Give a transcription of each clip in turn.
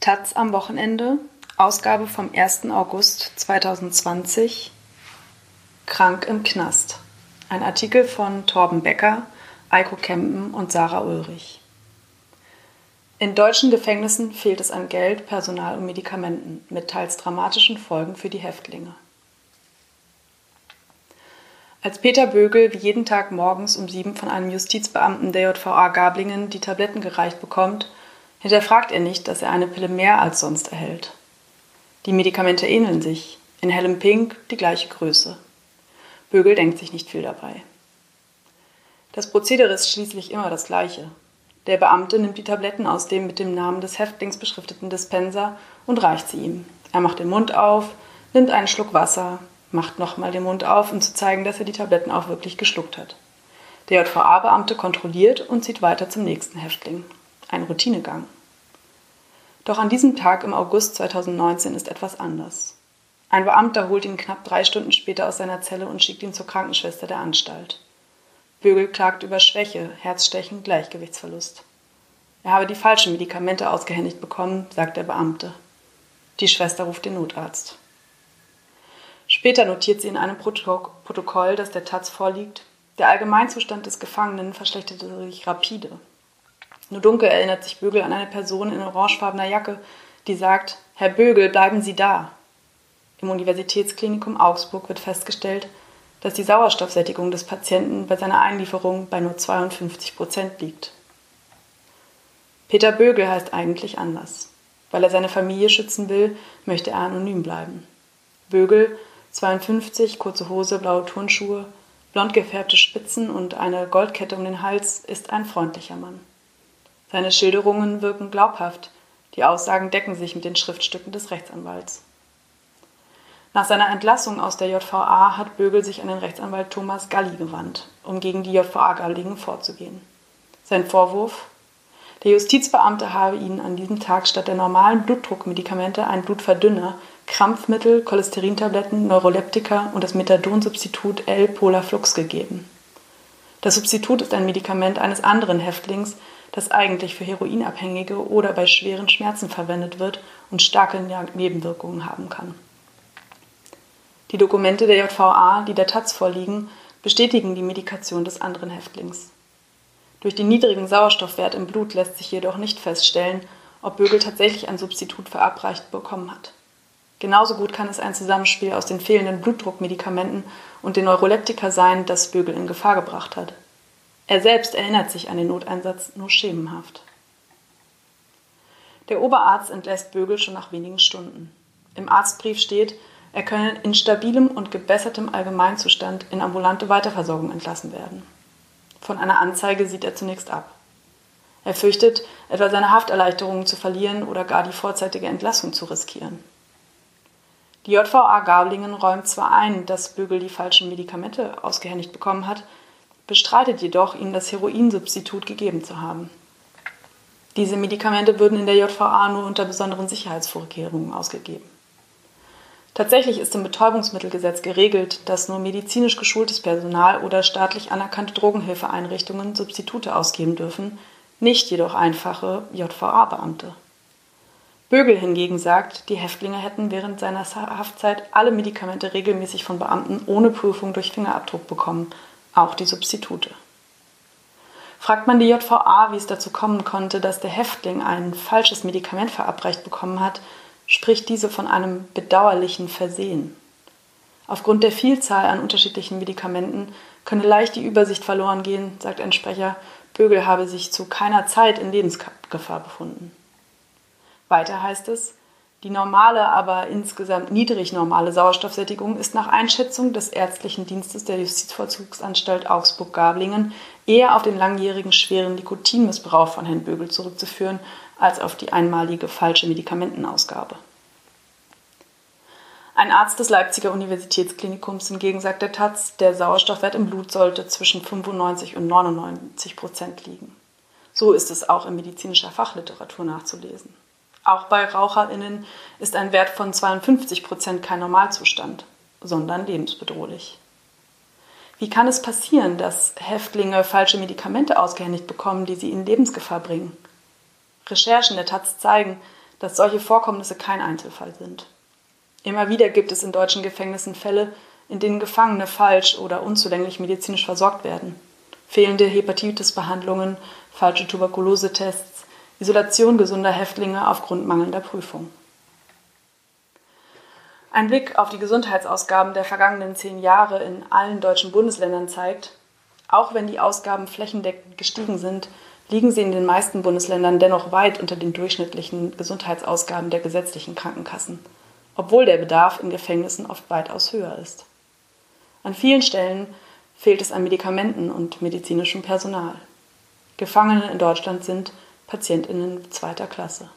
Taz am Wochenende, Ausgabe vom 1. August 2020. Krank im Knast. Ein Artikel von Torben Becker, Eiko Kempen und Sarah Ulrich. In deutschen Gefängnissen fehlt es an Geld, Personal und Medikamenten, mit teils dramatischen Folgen für die Häftlinge. Als Peter Bögel wie jeden Tag morgens um sieben von einem Justizbeamten der JVA Gablingen die Tabletten gereicht bekommt, hinterfragt er nicht, dass er eine Pille mehr als sonst erhält. Die Medikamente ähneln sich, in hellem Pink die gleiche Größe. Bögel denkt sich nicht viel dabei. Das Prozedere ist schließlich immer das gleiche. Der Beamte nimmt die Tabletten aus dem mit dem Namen des Häftlings beschrifteten Dispenser und reicht sie ihm. Er macht den Mund auf, nimmt einen Schluck Wasser, macht nochmal den Mund auf, um zu zeigen, dass er die Tabletten auch wirklich geschluckt hat. Der JVA-Beamte kontrolliert und zieht weiter zum nächsten Häftling ein Routinegang. Doch an diesem Tag im August 2019 ist etwas anders. Ein Beamter holt ihn knapp drei Stunden später aus seiner Zelle und schickt ihn zur Krankenschwester der Anstalt. Bögel klagt über Schwäche, Herzstechen, Gleichgewichtsverlust. Er habe die falschen Medikamente ausgehändigt bekommen, sagt der Beamte. Die Schwester ruft den Notarzt. Später notiert sie in einem Protokoll, das der Taz vorliegt, der Allgemeinzustand des Gefangenen verschlechterte sich rapide. Nur dunkel erinnert sich Bögel an eine Person in orangefarbener Jacke, die sagt, Herr Bögel, bleiben Sie da. Im Universitätsklinikum Augsburg wird festgestellt, dass die Sauerstoffsättigung des Patienten bei seiner Einlieferung bei nur 52 Prozent liegt. Peter Bögel heißt eigentlich anders. Weil er seine Familie schützen will, möchte er anonym bleiben. Bögel, 52, kurze Hose, blaue Turnschuhe, blond gefärbte Spitzen und eine Goldkette um den Hals, ist ein freundlicher Mann. Seine Schilderungen wirken glaubhaft, die Aussagen decken sich mit den Schriftstücken des Rechtsanwalts. Nach seiner Entlassung aus der JVA hat Bögel sich an den Rechtsanwalt Thomas Galli gewandt, um gegen die JVA Gallingen vorzugehen. Sein Vorwurf? Der Justizbeamte habe ihnen an diesem Tag statt der normalen Blutdruckmedikamente ein Blutverdünner, Krampfmittel, Cholesterintabletten, Neuroleptika und das Methadonsubstitut L-Polaflux gegeben. Das Substitut ist ein Medikament eines anderen Häftlings, das eigentlich für Heroinabhängige oder bei schweren Schmerzen verwendet wird und starke Nebenwirkungen haben kann. Die Dokumente der JVA, die der Taz vorliegen, bestätigen die Medikation des anderen Häftlings. Durch den niedrigen Sauerstoffwert im Blut lässt sich jedoch nicht feststellen, ob Bögel tatsächlich ein Substitut verabreicht bekommen hat. Genauso gut kann es ein Zusammenspiel aus den fehlenden Blutdruckmedikamenten und den Neuroleptika sein, das Bögel in Gefahr gebracht hat. Er selbst erinnert sich an den Noteinsatz nur schemenhaft. Der Oberarzt entlässt Bögel schon nach wenigen Stunden. Im Arztbrief steht, er könne in stabilem und gebessertem Allgemeinzustand in ambulante Weiterversorgung entlassen werden. Von einer Anzeige sieht er zunächst ab. Er fürchtet, etwa seine Hafterleichterungen zu verlieren oder gar die vorzeitige Entlassung zu riskieren. Die JVA Gablingen räumt zwar ein, dass Bögel die falschen Medikamente ausgehändigt bekommen hat, bestreitet jedoch, ihm das Heroinsubstitut gegeben zu haben. Diese Medikamente würden in der JVA nur unter besonderen Sicherheitsvorkehrungen ausgegeben. Tatsächlich ist im Betäubungsmittelgesetz geregelt, dass nur medizinisch geschultes Personal oder staatlich anerkannte Drogenhilfeeinrichtungen Substitute ausgeben dürfen, nicht jedoch einfache JVA-Beamte. Bögel hingegen sagt, die Häftlinge hätten während seiner Haftzeit alle Medikamente regelmäßig von Beamten ohne Prüfung durch Fingerabdruck bekommen auch die Substitute. Fragt man die JVA, wie es dazu kommen konnte, dass der Häftling ein falsches Medikament verabreicht bekommen hat, spricht diese von einem bedauerlichen Versehen. Aufgrund der Vielzahl an unterschiedlichen Medikamenten könne leicht die Übersicht verloren gehen, sagt ein Sprecher, Bögel habe sich zu keiner Zeit in Lebensgefahr befunden. Weiter heißt es, die normale, aber insgesamt niedrig normale Sauerstoffsättigung ist nach Einschätzung des Ärztlichen Dienstes der Justizvollzugsanstalt Augsburg-Gablingen eher auf den langjährigen schweren Nikotinmissbrauch von Herrn Bögel zurückzuführen, als auf die einmalige falsche Medikamentenausgabe. Ein Arzt des Leipziger Universitätsklinikums hingegen sagt der Taz, der Sauerstoffwert im Blut sollte zwischen 95 und 99 Prozent liegen. So ist es auch in medizinischer Fachliteratur nachzulesen. Auch bei RaucherInnen ist ein Wert von 52 Prozent kein Normalzustand, sondern lebensbedrohlich. Wie kann es passieren, dass Häftlinge falsche Medikamente ausgehändigt bekommen, die sie in Lebensgefahr bringen? Recherchen der Taz zeigen, dass solche Vorkommnisse kein Einzelfall sind. Immer wieder gibt es in deutschen Gefängnissen Fälle, in denen Gefangene falsch oder unzulänglich medizinisch versorgt werden. Fehlende Hepatitis-Behandlungen, falsche Tuberkulosetests, Isolation gesunder Häftlinge aufgrund mangelnder Prüfung. Ein Blick auf die Gesundheitsausgaben der vergangenen zehn Jahre in allen deutschen Bundesländern zeigt, auch wenn die Ausgaben flächendeckend gestiegen sind, liegen sie in den meisten Bundesländern dennoch weit unter den durchschnittlichen Gesundheitsausgaben der gesetzlichen Krankenkassen, obwohl der Bedarf in Gefängnissen oft weitaus höher ist. An vielen Stellen fehlt es an Medikamenten und medizinischem Personal. Gefangene in Deutschland sind Patientinnen zweiter Klasse.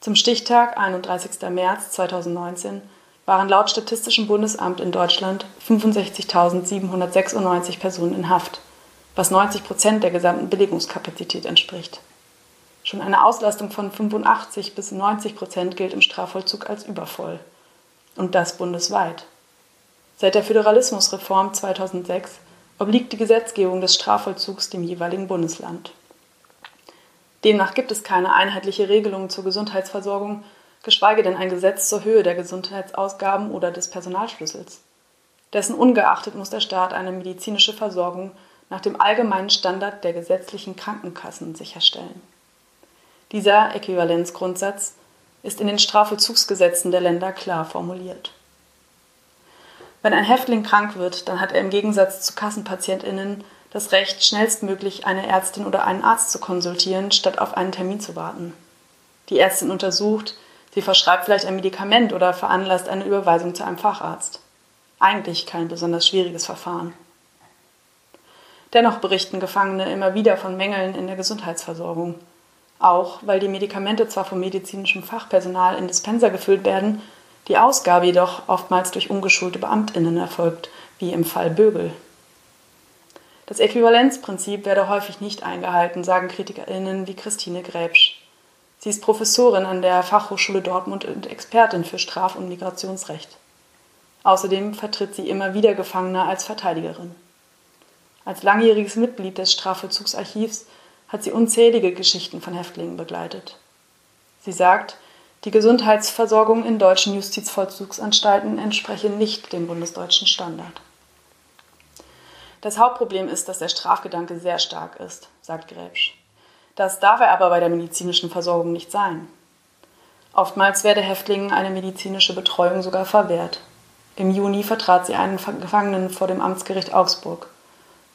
Zum Stichtag 31. März 2019 waren laut Statistischem Bundesamt in Deutschland 65.796 Personen in Haft, was 90 Prozent der gesamten Belegungskapazität entspricht. Schon eine Auslastung von 85 bis 90 Prozent gilt im Strafvollzug als übervoll. Und das bundesweit. Seit der Föderalismusreform 2006 obliegt die Gesetzgebung des Strafvollzugs dem jeweiligen Bundesland. Demnach gibt es keine einheitliche Regelung zur Gesundheitsversorgung, geschweige denn ein Gesetz zur Höhe der Gesundheitsausgaben oder des Personalschlüssels. Dessen ungeachtet muss der Staat eine medizinische Versorgung nach dem allgemeinen Standard der gesetzlichen Krankenkassen sicherstellen. Dieser Äquivalenzgrundsatz ist in den Strafvollzugsgesetzen der Länder klar formuliert. Wenn ein Häftling krank wird, dann hat er im Gegensatz zu Kassenpatientinnen das Recht, schnellstmöglich eine Ärztin oder einen Arzt zu konsultieren, statt auf einen Termin zu warten. Die Ärztin untersucht, sie verschreibt vielleicht ein Medikament oder veranlasst eine Überweisung zu einem Facharzt. Eigentlich kein besonders schwieriges Verfahren. Dennoch berichten Gefangene immer wieder von Mängeln in der Gesundheitsversorgung. Auch weil die Medikamente zwar vom medizinischen Fachpersonal in Dispenser gefüllt werden, die Ausgabe jedoch oftmals durch ungeschulte Beamtinnen erfolgt, wie im Fall Bögel. Das Äquivalenzprinzip werde häufig nicht eingehalten, sagen KritikerInnen wie Christine Gräbsch. Sie ist Professorin an der Fachhochschule Dortmund und Expertin für Straf- und Migrationsrecht. Außerdem vertritt sie immer wieder Gefangene als Verteidigerin. Als langjähriges Mitglied des Strafvollzugsarchivs hat sie unzählige Geschichten von Häftlingen begleitet. Sie sagt, die Gesundheitsversorgung in deutschen Justizvollzugsanstalten entspreche nicht dem bundesdeutschen Standard. Das Hauptproblem ist, dass der Strafgedanke sehr stark ist, sagt Gräbsch. Das darf er aber bei der medizinischen Versorgung nicht sein. Oftmals werde Häftlingen eine medizinische Betreuung sogar verwehrt. Im Juni vertrat sie einen Gefangenen vor dem Amtsgericht Augsburg.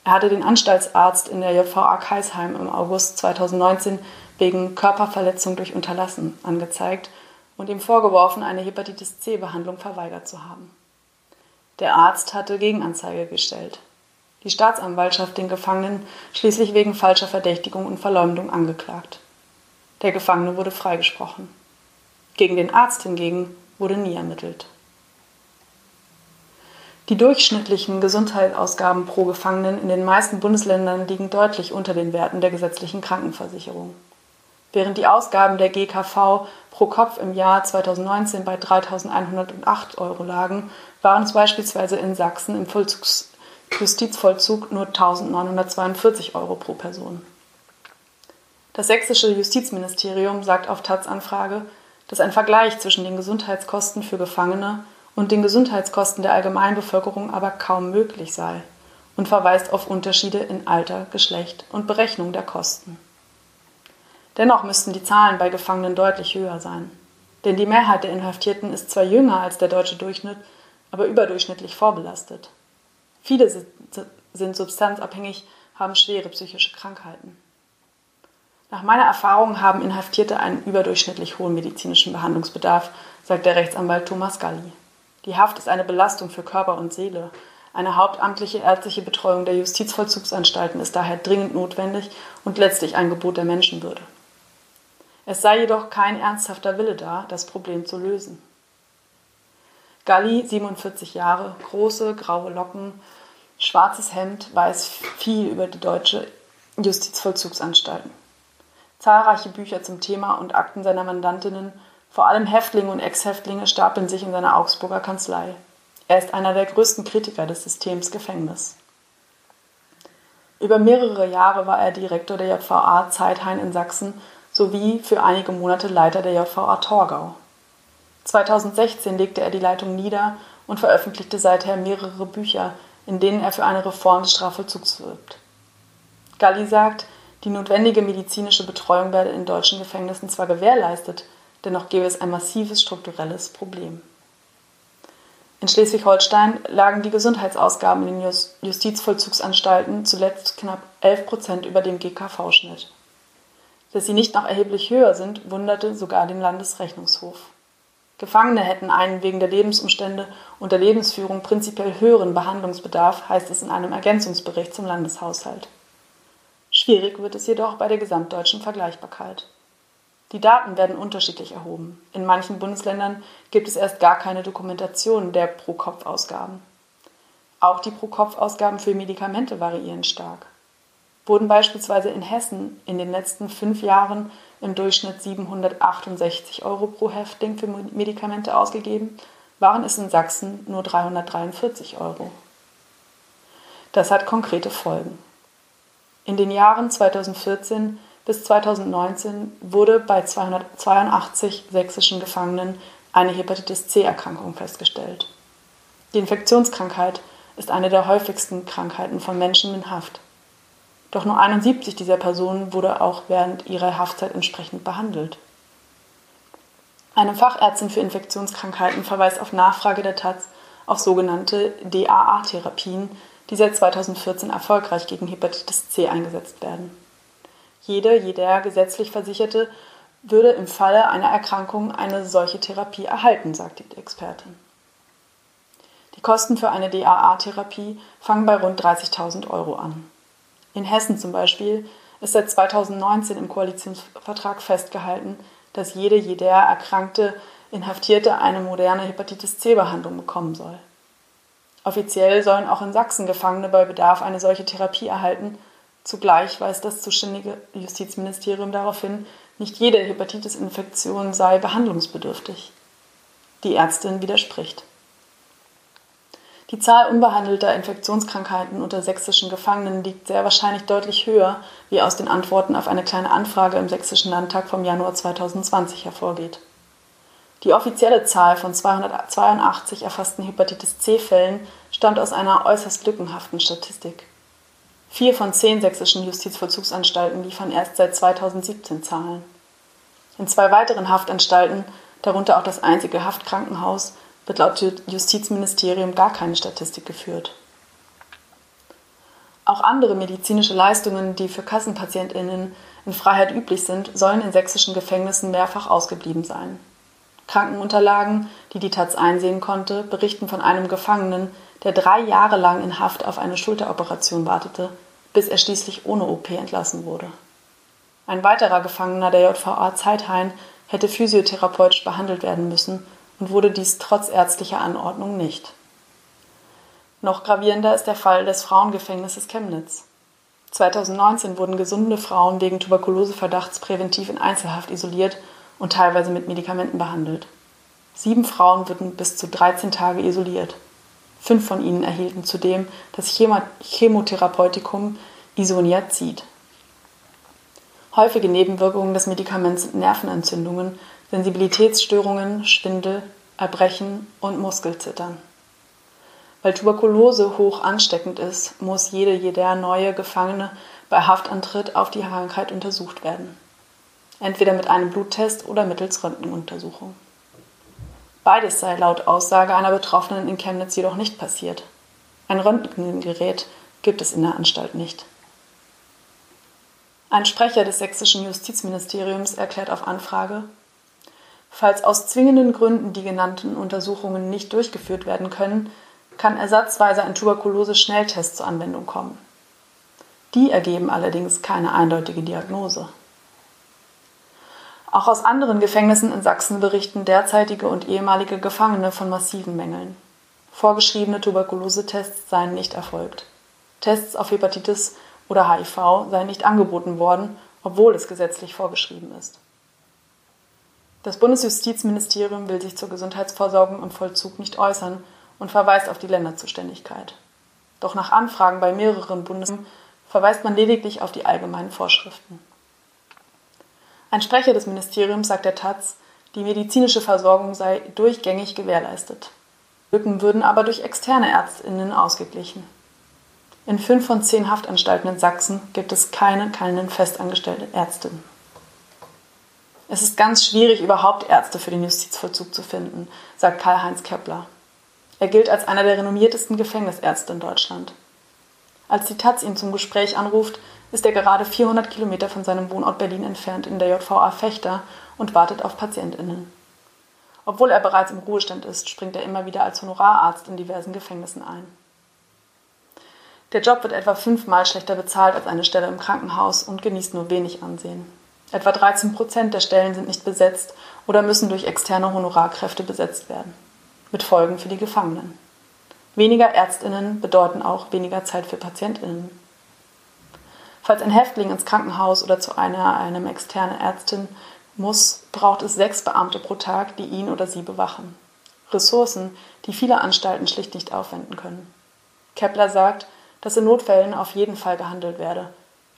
Er hatte den Anstaltsarzt in der JVA Kaisheim im August 2019 wegen Körperverletzung durch Unterlassen angezeigt und ihm vorgeworfen, eine Hepatitis C-Behandlung verweigert zu haben. Der Arzt hatte Gegenanzeige gestellt. Die Staatsanwaltschaft den Gefangenen schließlich wegen falscher Verdächtigung und Verleumdung angeklagt. Der Gefangene wurde freigesprochen. Gegen den Arzt hingegen wurde nie ermittelt. Die durchschnittlichen Gesundheitsausgaben pro Gefangenen in den meisten Bundesländern liegen deutlich unter den Werten der gesetzlichen Krankenversicherung. Während die Ausgaben der GKV pro Kopf im Jahr 2019 bei 3.108 Euro lagen, waren es beispielsweise in Sachsen im Vollzugs Justizvollzug nur 1.942 Euro pro Person. Das sächsische Justizministerium sagt auf Taz-Anfrage, dass ein Vergleich zwischen den Gesundheitskosten für Gefangene und den Gesundheitskosten der Allgemeinbevölkerung aber kaum möglich sei und verweist auf Unterschiede in Alter, Geschlecht und Berechnung der Kosten. Dennoch müssten die Zahlen bei Gefangenen deutlich höher sein. Denn die Mehrheit der Inhaftierten ist zwar jünger als der deutsche Durchschnitt, aber überdurchschnittlich vorbelastet. Viele sind substanzabhängig, haben schwere psychische Krankheiten. Nach meiner Erfahrung haben Inhaftierte einen überdurchschnittlich hohen medizinischen Behandlungsbedarf, sagt der Rechtsanwalt Thomas Galli. Die Haft ist eine Belastung für Körper und Seele. Eine hauptamtliche ärztliche Betreuung der Justizvollzugsanstalten ist daher dringend notwendig und letztlich ein Gebot der Menschenwürde. Es sei jedoch kein ernsthafter Wille da, das Problem zu lösen. Galli, 47 Jahre, große graue Locken, schwarzes Hemd, weiß viel über die deutsche Justizvollzugsanstalten. Zahlreiche Bücher zum Thema und Akten seiner Mandantinnen, vor allem Häftlinge und Ex-Häftlinge, stapeln sich in seiner Augsburger Kanzlei. Er ist einer der größten Kritiker des Systems Gefängnis. Über mehrere Jahre war er Direktor der JVA Zeithain in Sachsen sowie für einige Monate Leiter der JVA Torgau. 2016 legte er die Leitung nieder und veröffentlichte seither mehrere Bücher, in denen er für eine Reform des Strafvollzugs wirbt. Galli sagt, die notwendige medizinische Betreuung werde in deutschen Gefängnissen zwar gewährleistet, dennoch gäbe es ein massives strukturelles Problem. In Schleswig-Holstein lagen die Gesundheitsausgaben in den Justizvollzugsanstalten zuletzt knapp 11 Prozent über dem GKV-Schnitt. Dass sie nicht noch erheblich höher sind, wunderte sogar den Landesrechnungshof. Gefangene hätten einen wegen der Lebensumstände und der Lebensführung prinzipiell höheren Behandlungsbedarf, heißt es in einem Ergänzungsbericht zum Landeshaushalt. Schwierig wird es jedoch bei der gesamtdeutschen Vergleichbarkeit. Die Daten werden unterschiedlich erhoben. In manchen Bundesländern gibt es erst gar keine Dokumentation der Pro-Kopf-Ausgaben. Auch die Pro-Kopf-Ausgaben für Medikamente variieren stark. Wurden beispielsweise in Hessen in den letzten fünf Jahren im Durchschnitt 768 Euro pro Häftling für Medikamente ausgegeben, waren es in Sachsen nur 343 Euro. Das hat konkrete Folgen. In den Jahren 2014 bis 2019 wurde bei 282 sächsischen Gefangenen eine Hepatitis C-Erkrankung festgestellt. Die Infektionskrankheit ist eine der häufigsten Krankheiten von Menschen in Haft. Doch nur 71 dieser Personen wurde auch während ihrer Haftzeit entsprechend behandelt. Eine Fachärztin für Infektionskrankheiten verweist auf Nachfrage der Taz auf sogenannte DAA-Therapien, die seit 2014 erfolgreich gegen Hepatitis C eingesetzt werden. Jede, jeder gesetzlich Versicherte würde im Falle einer Erkrankung eine solche Therapie erhalten, sagt die Expertin. Die Kosten für eine DAA-Therapie fangen bei rund 30.000 Euro an. In Hessen zum Beispiel ist seit 2019 im Koalitionsvertrag festgehalten, dass jede, jeder erkrankte Inhaftierte eine moderne Hepatitis C-Behandlung bekommen soll. Offiziell sollen auch in Sachsen Gefangene bei Bedarf eine solche Therapie erhalten Zugleich weist das zuständige Justizministerium darauf hin, nicht jede Hepatitis-Infektion sei behandlungsbedürftig. Die Ärztin widerspricht. Die Zahl unbehandelter Infektionskrankheiten unter sächsischen Gefangenen liegt sehr wahrscheinlich deutlich höher, wie aus den Antworten auf eine kleine Anfrage im Sächsischen Landtag vom Januar 2020 hervorgeht. Die offizielle Zahl von 282 erfassten Hepatitis C-Fällen stammt aus einer äußerst lückenhaften Statistik. Vier von zehn sächsischen Justizvollzugsanstalten liefern erst seit 2017 Zahlen. In zwei weiteren Haftanstalten, darunter auch das einzige Haftkrankenhaus, wird laut Justizministerium gar keine Statistik geführt. Auch andere medizinische Leistungen, die für Kassenpatientinnen in Freiheit üblich sind, sollen in sächsischen Gefängnissen mehrfach ausgeblieben sein. Krankenunterlagen, die die Taz einsehen konnte, berichten von einem Gefangenen, der drei Jahre lang in Haft auf eine Schulteroperation wartete, bis er schließlich ohne OP entlassen wurde. Ein weiterer Gefangener der JVA Zeithain hätte physiotherapeutisch behandelt werden müssen und wurde dies trotz ärztlicher Anordnung nicht. Noch gravierender ist der Fall des Frauengefängnisses Chemnitz. 2019 wurden gesunde Frauen wegen Tuberkuloseverdachts präventiv in Einzelhaft isoliert und teilweise mit Medikamenten behandelt. Sieben Frauen wurden bis zu 13 Tage isoliert. Fünf von ihnen erhielten zudem das Chemotherapeutikum Isoniazid. Häufige Nebenwirkungen des Medikaments sind Nervenentzündungen, Sensibilitätsstörungen, Schwindel, Erbrechen und Muskelzittern. Weil Tuberkulose hoch ansteckend ist, muss jede jeder neue Gefangene bei Haftantritt auf die Krankheit untersucht werden. Entweder mit einem Bluttest oder mittels Röntgenuntersuchung. Beides sei laut Aussage einer Betroffenen in Chemnitz jedoch nicht passiert. Ein Röntgengerät gibt es in der Anstalt nicht. Ein Sprecher des sächsischen Justizministeriums erklärt auf Anfrage, falls aus zwingenden Gründen die genannten Untersuchungen nicht durchgeführt werden können, kann ersatzweise ein Tuberkulose-Schnelltest zur Anwendung kommen. Die ergeben allerdings keine eindeutige Diagnose. Auch aus anderen Gefängnissen in Sachsen berichten derzeitige und ehemalige Gefangene von massiven Mängeln. Vorgeschriebene Tuberkulosetests seien nicht erfolgt. Tests auf Hepatitis oder HIV seien nicht angeboten worden, obwohl es gesetzlich vorgeschrieben ist. Das Bundesjustizministerium will sich zur Gesundheitsversorgung im Vollzug nicht äußern und verweist auf die Länderzuständigkeit. Doch nach Anfragen bei mehreren Bundesländern verweist man lediglich auf die allgemeinen Vorschriften. Ein Sprecher des Ministeriums sagt der Taz, die medizinische Versorgung sei durchgängig gewährleistet. Lücken würden aber durch externe Ärztinnen ausgeglichen. In fünf von zehn Haftanstalten in Sachsen gibt es keine, keinen festangestellten Ärztinnen. Es ist ganz schwierig, überhaupt Ärzte für den Justizvollzug zu finden, sagt Karl-Heinz Kepler. Er gilt als einer der renommiertesten Gefängnisärzte in Deutschland. Als die Taz ihn zum Gespräch anruft, ist er gerade 400 Kilometer von seinem Wohnort Berlin entfernt in der JVA Fechter und wartet auf PatientInnen. Obwohl er bereits im Ruhestand ist, springt er immer wieder als Honorararzt in diversen Gefängnissen ein. Der Job wird etwa fünfmal schlechter bezahlt als eine Stelle im Krankenhaus und genießt nur wenig Ansehen. Etwa 13 Prozent der Stellen sind nicht besetzt oder müssen durch externe Honorarkräfte besetzt werden. Mit Folgen für die Gefangenen. Weniger Ärztinnen bedeuten auch weniger Zeit für Patientinnen. Falls ein Häftling ins Krankenhaus oder zu einer einem externen Ärztin muss, braucht es sechs Beamte pro Tag, die ihn oder sie bewachen. Ressourcen, die viele Anstalten schlicht nicht aufwenden können. Kepler sagt, dass in Notfällen auf jeden Fall gehandelt werde.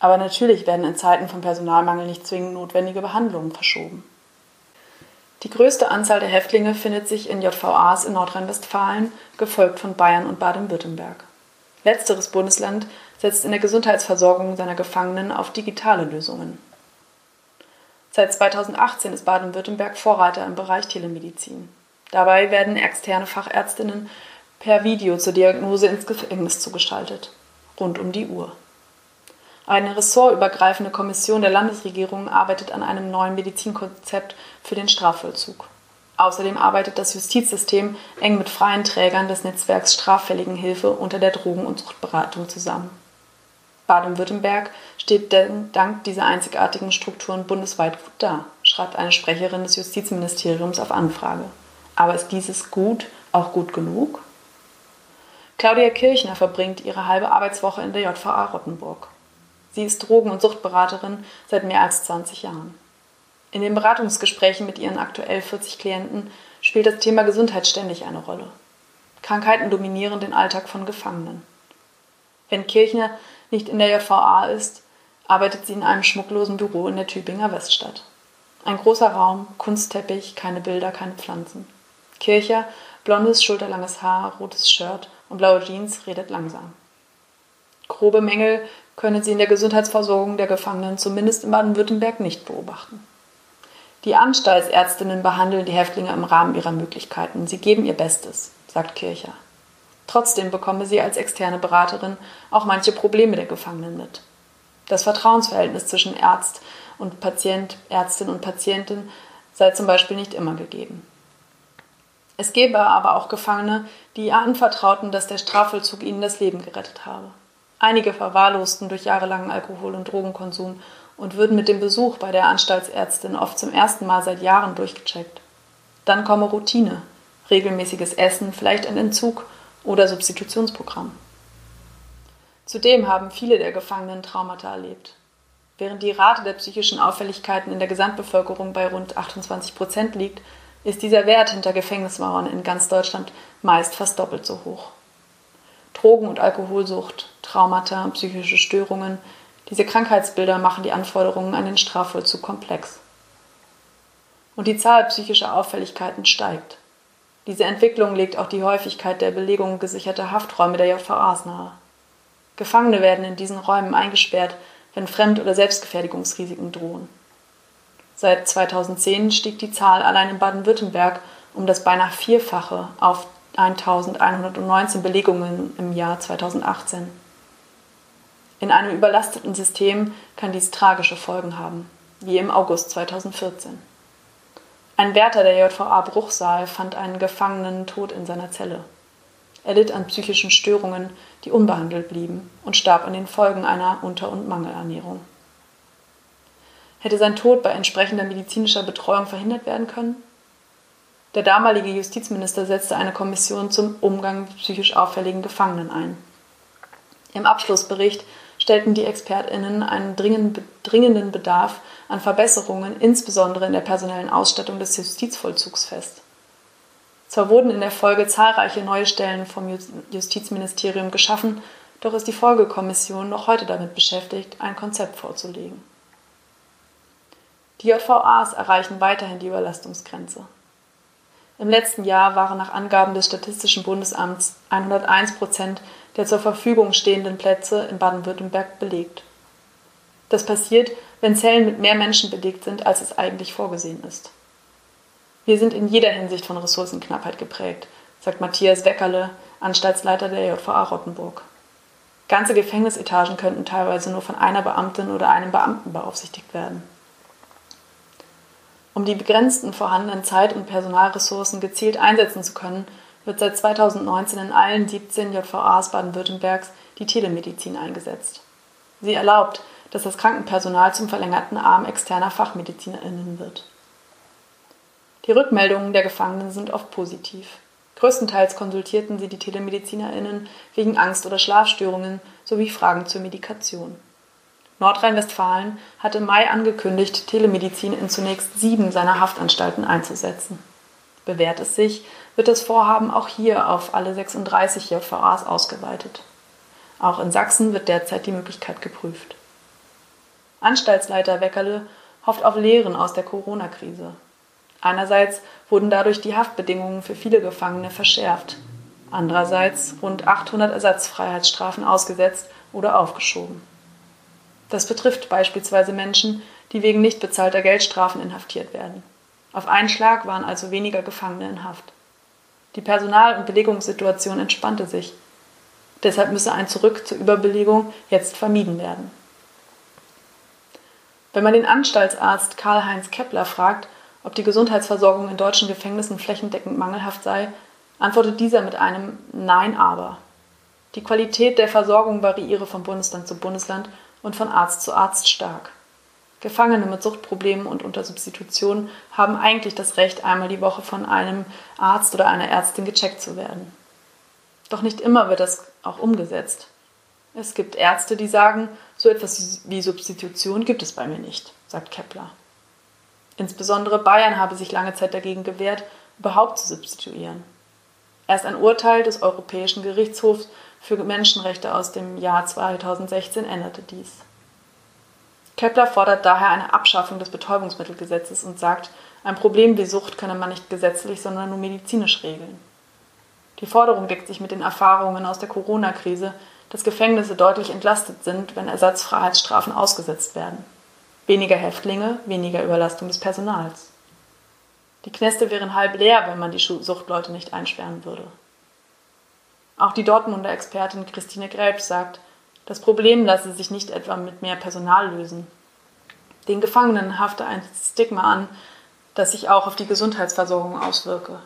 Aber natürlich werden in Zeiten von Personalmangel nicht zwingend notwendige Behandlungen verschoben. Die größte Anzahl der Häftlinge findet sich in JVAs in Nordrhein-Westfalen, gefolgt von Bayern und Baden-Württemberg. Letzteres Bundesland setzt in der Gesundheitsversorgung seiner Gefangenen auf digitale Lösungen. Seit 2018 ist Baden-Württemberg Vorreiter im Bereich Telemedizin. Dabei werden externe Fachärztinnen per Video zur Diagnose ins Gefängnis zugeschaltet. Rund um die Uhr. Eine ressortübergreifende Kommission der Landesregierung arbeitet an einem neuen Medizinkonzept für den Strafvollzug. Außerdem arbeitet das Justizsystem eng mit freien Trägern des Netzwerks Straffälligenhilfe unter der Drogen- und Suchtberatung zusammen. Baden-Württemberg steht denn dank dieser einzigartigen Strukturen bundesweit gut da, schreibt eine Sprecherin des Justizministeriums auf Anfrage. Aber ist dieses Gut auch gut genug? Claudia Kirchner verbringt ihre halbe Arbeitswoche in der JVA Rottenburg. Sie ist Drogen- und Suchtberaterin seit mehr als 20 Jahren. In den Beratungsgesprächen mit ihren aktuell 40 Klienten spielt das Thema Gesundheit ständig eine Rolle. Krankheiten dominieren den Alltag von Gefangenen. Wenn Kirchner nicht in der JVA ist, arbeitet sie in einem schmucklosen Büro in der Tübinger Weststadt. Ein großer Raum, Kunstteppich, keine Bilder, keine Pflanzen. Kircher, blondes, schulterlanges Haar, rotes Shirt und blaue Jeans redet langsam. Grobe Mängel können sie in der Gesundheitsversorgung der Gefangenen zumindest in Baden-Württemberg nicht beobachten. Die Anstaltsärztinnen behandeln die Häftlinge im Rahmen ihrer Möglichkeiten. Sie geben ihr Bestes, sagt Kircher. Trotzdem bekomme sie als externe Beraterin auch manche Probleme der Gefangenen mit. Das Vertrauensverhältnis zwischen Arzt und Patient, Ärztin und Patientin sei zum Beispiel nicht immer gegeben. Es gäbe aber auch Gefangene, die ihr anvertrauten, dass der Strafvollzug ihnen das Leben gerettet habe. Einige verwahrlosten durch jahrelangen Alkohol- und Drogenkonsum und würden mit dem Besuch bei der Anstaltsärztin oft zum ersten Mal seit Jahren durchgecheckt. Dann komme Routine, regelmäßiges Essen, vielleicht ein Entzug oder Substitutionsprogramm. Zudem haben viele der Gefangenen Traumata erlebt. Während die Rate der psychischen Auffälligkeiten in der Gesamtbevölkerung bei rund 28 Prozent liegt, ist dieser Wert hinter Gefängnismauern in ganz Deutschland meist fast doppelt so hoch. Drogen- und Alkoholsucht, Traumata, psychische Störungen, diese Krankheitsbilder machen die Anforderungen an den Strafvollzug komplex. Und die Zahl psychischer Auffälligkeiten steigt. Diese Entwicklung legt auch die Häufigkeit der Belegung gesicherter Hafträume der JVAs nahe. Gefangene werden in diesen Räumen eingesperrt, wenn Fremd- oder Selbstgefährdigungsrisiken drohen. Seit 2010 stieg die Zahl allein in Baden-Württemberg um das beinahe Vierfache auf 1119 Belegungen im Jahr 2018. In einem überlasteten System kann dies tragische Folgen haben, wie im August 2014. Ein Wärter der JVA Bruchsal fand einen Gefangenen tot in seiner Zelle. Er litt an psychischen Störungen, die unbehandelt blieben, und starb an den Folgen einer Unter- und Mangelernährung. Hätte sein Tod bei entsprechender medizinischer Betreuung verhindert werden können? Der damalige Justizminister setzte eine Kommission zum Umgang mit psychisch auffälligen Gefangenen ein. Im Abschlussbericht stellten die ExpertInnen einen dringenden Bedarf an Verbesserungen, insbesondere in der personellen Ausstattung des Justizvollzugs fest. Zwar wurden in der Folge zahlreiche neue Stellen vom Justizministerium geschaffen, doch ist die Folgekommission noch heute damit beschäftigt, ein Konzept vorzulegen. Die JVAs erreichen weiterhin die Überlastungsgrenze. Im letzten Jahr waren nach Angaben des Statistischen Bundesamts 101 Prozent der zur Verfügung stehenden Plätze in Baden-Württemberg belegt. Das passiert, wenn Zellen mit mehr Menschen belegt sind, als es eigentlich vorgesehen ist. Wir sind in jeder Hinsicht von Ressourcenknappheit geprägt, sagt Matthias Weckerle, Anstaltsleiter der JVA Rottenburg. Ganze Gefängnisetagen könnten teilweise nur von einer Beamtin oder einem Beamten beaufsichtigt werden. Um die begrenzten vorhandenen Zeit- und Personalressourcen gezielt einsetzen zu können, wird seit 2019 in allen 17 JVAs Baden-Württembergs die Telemedizin eingesetzt. Sie erlaubt, dass das Krankenpersonal zum verlängerten Arm externer FachmedizinerInnen wird. Die Rückmeldungen der Gefangenen sind oft positiv. Größtenteils konsultierten sie die TelemedizinerInnen wegen Angst- oder Schlafstörungen sowie Fragen zur Medikation. Nordrhein-Westfalen hat im Mai angekündigt, Telemedizin in zunächst sieben seiner Haftanstalten einzusetzen. Bewährt es sich, wird das Vorhaben auch hier auf alle 36 JVAs ausgeweitet. Auch in Sachsen wird derzeit die Möglichkeit geprüft. Anstaltsleiter Weckerle hofft auf Lehren aus der Corona-Krise. Einerseits wurden dadurch die Haftbedingungen für viele Gefangene verschärft, andererseits rund 800 Ersatzfreiheitsstrafen ausgesetzt oder aufgeschoben. Das betrifft beispielsweise Menschen, die wegen nicht bezahlter Geldstrafen inhaftiert werden. Auf einen Schlag waren also weniger Gefangene in Haft. Die Personal- und Belegungssituation entspannte sich. Deshalb müsse ein Zurück zur Überbelegung jetzt vermieden werden. Wenn man den Anstaltsarzt Karl-Heinz Kepler fragt, ob die Gesundheitsversorgung in deutschen Gefängnissen flächendeckend mangelhaft sei, antwortet dieser mit einem Nein aber. Die Qualität der Versorgung variiere von Bundesland zu Bundesland und von Arzt zu Arzt stark. Gefangene mit Suchtproblemen und unter Substitution haben eigentlich das Recht, einmal die Woche von einem Arzt oder einer Ärztin gecheckt zu werden. Doch nicht immer wird das auch umgesetzt. Es gibt Ärzte, die sagen, so etwas wie Substitution gibt es bei mir nicht, sagt Kepler. Insbesondere Bayern habe sich lange Zeit dagegen gewehrt, überhaupt zu substituieren. Erst ein Urteil des Europäischen Gerichtshofs für Menschenrechte aus dem Jahr 2016 änderte dies. Kepler fordert daher eine Abschaffung des Betäubungsmittelgesetzes und sagt, ein Problem wie Sucht könne man nicht gesetzlich, sondern nur medizinisch regeln. Die Forderung deckt sich mit den Erfahrungen aus der Corona-Krise, dass Gefängnisse deutlich entlastet sind, wenn Ersatzfreiheitsstrafen ausgesetzt werden. Weniger Häftlinge, weniger Überlastung des Personals. Die Knäste wären halb leer, wenn man die Suchtleute nicht einsperren würde. Auch die Dortmunder Expertin Christine Gräbs sagt, das Problem lasse sich nicht etwa mit mehr Personal lösen. Den Gefangenen hafte ein Stigma an, das sich auch auf die Gesundheitsversorgung auswirke.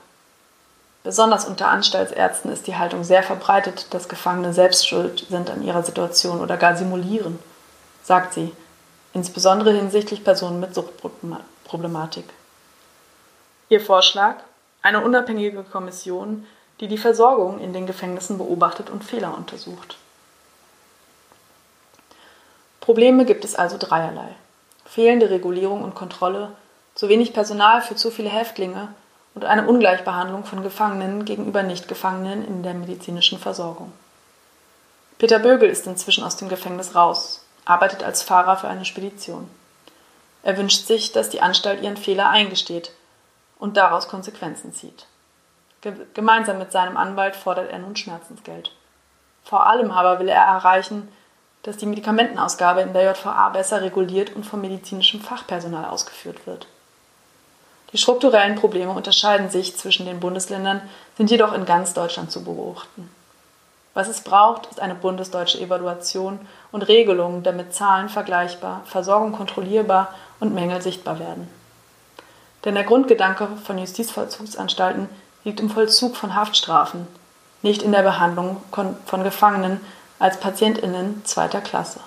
Besonders unter Anstaltsärzten ist die Haltung sehr verbreitet, dass Gefangene selbst schuld sind an ihrer Situation oder gar simulieren, sagt sie, insbesondere hinsichtlich Personen mit Suchtproblematik. Ihr Vorschlag? Eine unabhängige Kommission, die die Versorgung in den Gefängnissen beobachtet und Fehler untersucht. Probleme gibt es also dreierlei. Fehlende Regulierung und Kontrolle, zu wenig Personal für zu viele Häftlinge und eine Ungleichbehandlung von Gefangenen gegenüber Nichtgefangenen in der medizinischen Versorgung. Peter Bögel ist inzwischen aus dem Gefängnis raus, arbeitet als Fahrer für eine Spedition. Er wünscht sich, dass die Anstalt ihren Fehler eingesteht und daraus Konsequenzen zieht. Gemeinsam mit seinem Anwalt fordert er nun Schmerzensgeld. Vor allem aber will er erreichen, dass die Medikamentenausgabe in der JVA besser reguliert und vom medizinischem Fachpersonal ausgeführt wird. Die strukturellen Probleme unterscheiden sich zwischen den Bundesländern, sind jedoch in ganz Deutschland zu beobachten. Was es braucht, ist eine bundesdeutsche Evaluation und Regelungen, damit Zahlen vergleichbar, Versorgung kontrollierbar und Mängel sichtbar werden. Denn der Grundgedanke von Justizvollzugsanstalten liegt im Vollzug von Haftstrafen, nicht in der Behandlung von Gefangenen als PatientInnen zweiter Klasse.